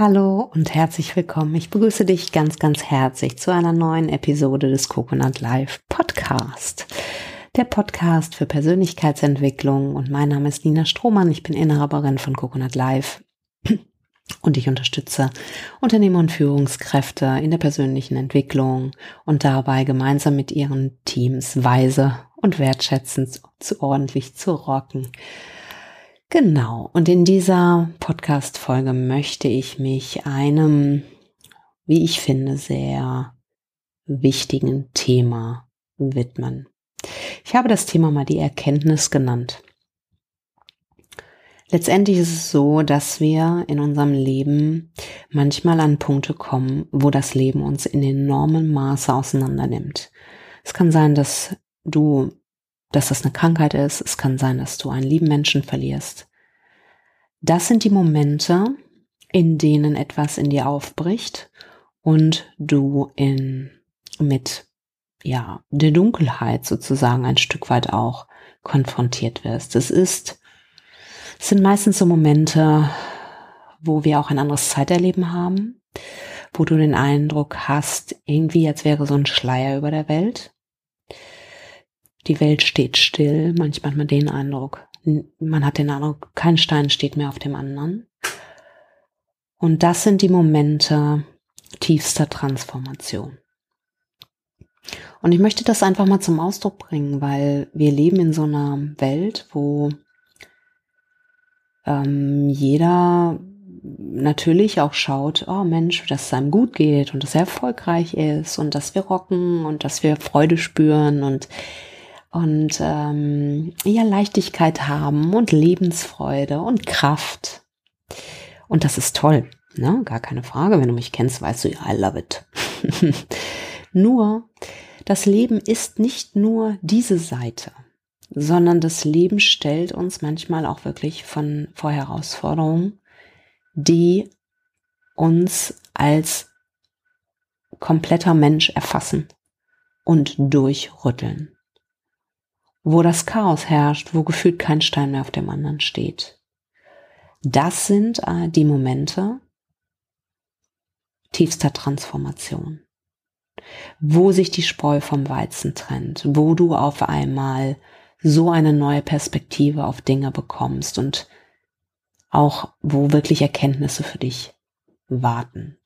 Hallo und herzlich willkommen. Ich begrüße dich ganz, ganz herzlich zu einer neuen Episode des Coconut Live Podcast. Der Podcast für Persönlichkeitsentwicklung und mein Name ist Nina Strohmann. Ich bin Inhaberin von Coconut Live und ich unterstütze Unternehmer und Führungskräfte in der persönlichen Entwicklung und dabei gemeinsam mit ihren Teams weise und wertschätzend zu ordentlich zu rocken. Genau. Und in dieser Podcast-Folge möchte ich mich einem, wie ich finde, sehr wichtigen Thema widmen. Ich habe das Thema mal die Erkenntnis genannt. Letztendlich ist es so, dass wir in unserem Leben manchmal an Punkte kommen, wo das Leben uns in enormem Maße auseinandernimmt. Es kann sein, dass du dass das eine Krankheit ist. Es kann sein, dass du einen lieben Menschen verlierst. Das sind die Momente, in denen etwas in dir aufbricht und du in, mit, ja, der Dunkelheit sozusagen ein Stück weit auch konfrontiert wirst. Es ist, es sind meistens so Momente, wo wir auch ein anderes Zeiterleben haben, wo du den Eindruck hast, irgendwie jetzt wäre so ein Schleier über der Welt die Welt steht still. Manchmal hat man den Eindruck, man hat den Eindruck, kein Stein steht mehr auf dem anderen. Und das sind die Momente tiefster Transformation. Und ich möchte das einfach mal zum Ausdruck bringen, weil wir leben in so einer Welt, wo ähm, jeder natürlich auch schaut, oh Mensch, dass es einem gut geht und dass er erfolgreich ist und dass wir rocken und dass wir Freude spüren und und ähm, ja Leichtigkeit haben und Lebensfreude und Kraft. Und das ist toll, ne? Gar keine Frage. Wenn du mich kennst, weißt du, I love it. nur, das Leben ist nicht nur diese Seite, sondern das Leben stellt uns manchmal auch wirklich von vor Herausforderungen, die uns als kompletter Mensch erfassen und durchrütteln wo das Chaos herrscht, wo gefühlt kein Stein mehr auf dem anderen steht. Das sind äh, die Momente tiefster Transformation, wo sich die Spreu vom Weizen trennt, wo du auf einmal so eine neue Perspektive auf Dinge bekommst und auch wo wirklich Erkenntnisse für dich warten.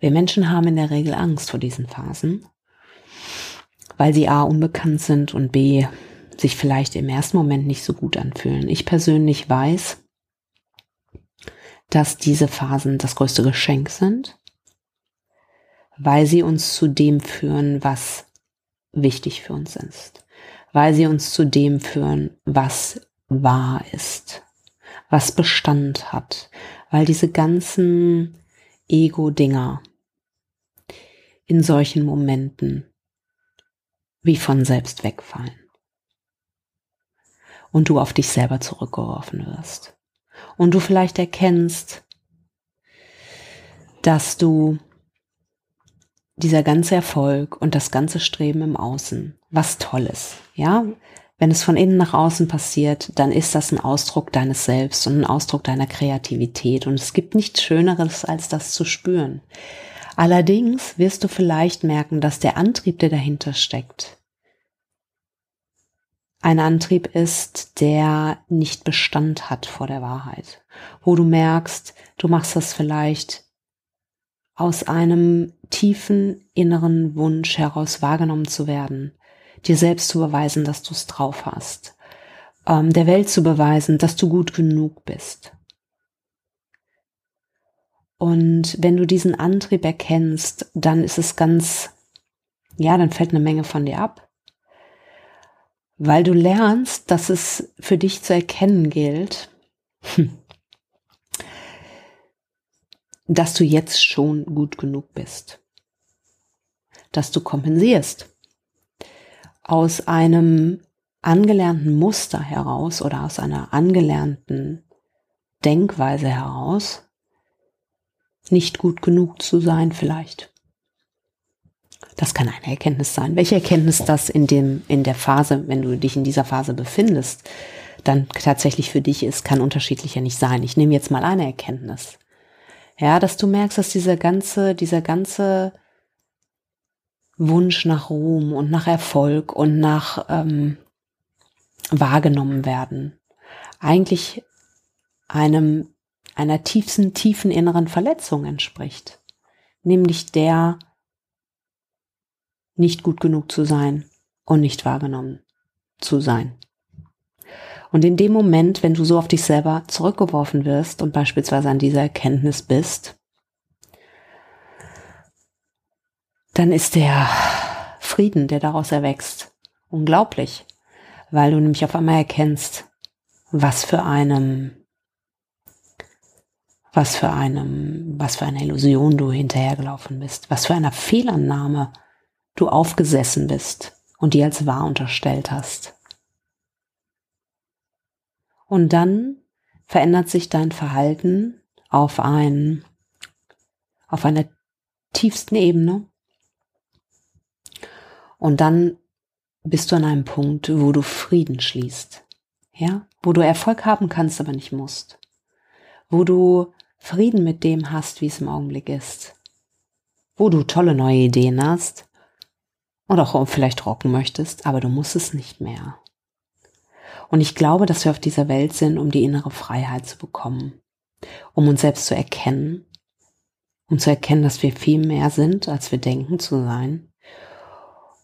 Wir Menschen haben in der Regel Angst vor diesen Phasen weil sie A unbekannt sind und B sich vielleicht im ersten Moment nicht so gut anfühlen. Ich persönlich weiß, dass diese Phasen das größte Geschenk sind, weil sie uns zu dem führen, was wichtig für uns ist, weil sie uns zu dem führen, was wahr ist, was Bestand hat, weil diese ganzen Ego-Dinger in solchen Momenten wie von selbst wegfallen. Und du auf dich selber zurückgeworfen wirst. Und du vielleicht erkennst, dass du dieser ganze Erfolg und das ganze Streben im Außen, was Tolles, ja, wenn es von innen nach außen passiert, dann ist das ein Ausdruck deines Selbst und ein Ausdruck deiner Kreativität. Und es gibt nichts Schöneres, als das zu spüren. Allerdings wirst du vielleicht merken, dass der Antrieb, der dahinter steckt, ein Antrieb ist, der nicht Bestand hat vor der Wahrheit, wo du merkst, du machst das vielleicht aus einem tiefen inneren Wunsch heraus wahrgenommen zu werden, dir selbst zu beweisen, dass du es drauf hast, ähm, der Welt zu beweisen, dass du gut genug bist. Und wenn du diesen Antrieb erkennst, dann ist es ganz, ja, dann fällt eine Menge von dir ab. Weil du lernst, dass es für dich zu erkennen gilt, dass du jetzt schon gut genug bist. Dass du kompensierst. Aus einem angelernten Muster heraus oder aus einer angelernten Denkweise heraus, nicht gut genug zu sein vielleicht. Das kann eine Erkenntnis sein. Welche Erkenntnis das in dem, in der Phase, wenn du dich in dieser Phase befindest, dann tatsächlich für dich ist, kann unterschiedlicher nicht sein. Ich nehme jetzt mal eine Erkenntnis. Ja, dass du merkst, dass dieser ganze, dieser ganze Wunsch nach Ruhm und nach Erfolg und nach ähm, wahrgenommen werden eigentlich einem einer tiefsten, tiefen inneren Verletzung entspricht, nämlich der nicht gut genug zu sein und nicht wahrgenommen zu sein. Und in dem Moment, wenn du so auf dich selber zurückgeworfen wirst und beispielsweise an dieser Erkenntnis bist, dann ist der Frieden, der daraus erwächst, unglaublich, weil du nämlich auf einmal erkennst, was für einem, was für einem, was für eine Illusion du hinterhergelaufen bist, was für einer Fehlannahme du aufgesessen bist und die als wahr unterstellt hast. Und dann verändert sich dein Verhalten auf ein, auf einer tiefsten Ebene. Und dann bist du an einem Punkt, wo du Frieden schließt. Ja, wo du Erfolg haben kannst, aber nicht musst. Wo du Frieden mit dem hast, wie es im Augenblick ist. Wo du tolle neue Ideen hast. Und auch vielleicht rocken möchtest, aber du musst es nicht mehr. Und ich glaube, dass wir auf dieser Welt sind, um die innere Freiheit zu bekommen, um uns selbst zu erkennen, um zu erkennen, dass wir viel mehr sind, als wir denken zu sein.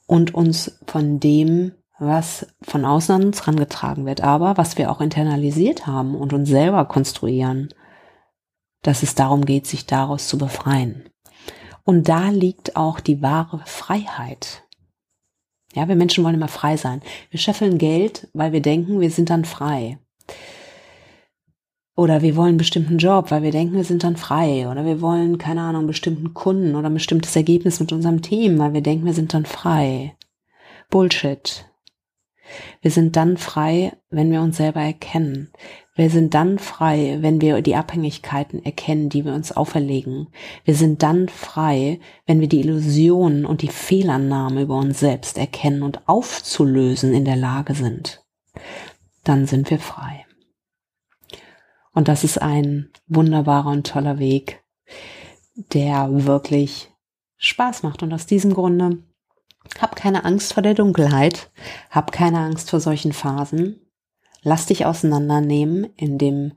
Und uns von dem, was von außen an uns herangetragen wird, aber was wir auch internalisiert haben und uns selber konstruieren, dass es darum geht, sich daraus zu befreien. Und da liegt auch die wahre Freiheit. Ja, wir Menschen wollen immer frei sein. Wir scheffeln Geld, weil wir denken, wir sind dann frei. Oder wir wollen einen bestimmten Job, weil wir denken, wir sind dann frei. Oder wir wollen, keine Ahnung, einen bestimmten Kunden oder ein bestimmtes Ergebnis mit unserem Team, weil wir denken, wir sind dann frei. Bullshit. Wir sind dann frei, wenn wir uns selber erkennen. Wir sind dann frei, wenn wir die Abhängigkeiten erkennen, die wir uns auferlegen. Wir sind dann frei, wenn wir die Illusionen und die Fehlannahme über uns selbst erkennen und aufzulösen in der Lage sind. Dann sind wir frei. Und das ist ein wunderbarer und toller Weg, der wirklich Spaß macht. Und aus diesem Grunde hab keine Angst vor der Dunkelheit, hab keine Angst vor solchen Phasen, Lass dich auseinandernehmen in dem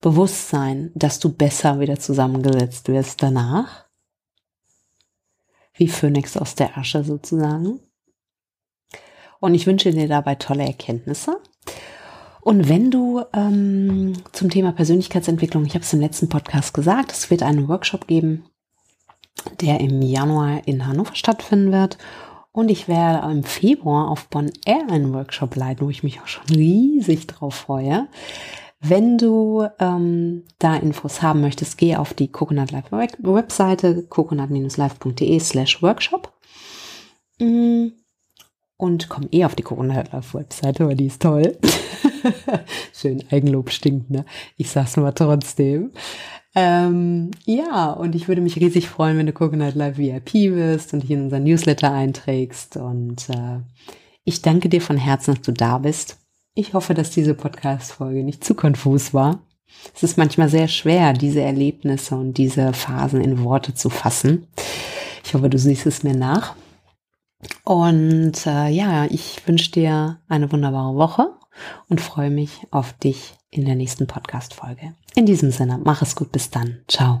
Bewusstsein, dass du besser wieder zusammengesetzt wirst danach. Wie Phönix aus der Asche sozusagen. Und ich wünsche dir dabei tolle Erkenntnisse. Und wenn du ähm, zum Thema Persönlichkeitsentwicklung, ich habe es im letzten Podcast gesagt, es wird einen Workshop geben, der im Januar in Hannover stattfinden wird. Und ich werde im Februar auf Bonn Air einen Workshop leiten, wo ich mich auch schon riesig drauf freue. Wenn du ähm, da Infos haben möchtest, geh auf die Coconut Life Webseite coconut-life.de slash workshop mm. Und komm eh auf die Coconut Life Webseite, weil die ist toll. Schön Eigenlob stinkt, ne? Ich sag's mal trotzdem. Ähm, ja, und ich würde mich riesig freuen, wenn du Coconut Live VIP wirst und dich in unseren Newsletter einträgst. Und äh, ich danke dir von Herzen, dass du da bist. Ich hoffe, dass diese Podcast-Folge nicht zu konfus war. Es ist manchmal sehr schwer, diese Erlebnisse und diese Phasen in Worte zu fassen. Ich hoffe, du siehst es mir nach. Und äh, ja, ich wünsche dir eine wunderbare Woche und freue mich auf dich in der nächsten Podcast-Folge. In diesem Sinne, mach es gut, bis dann. Ciao.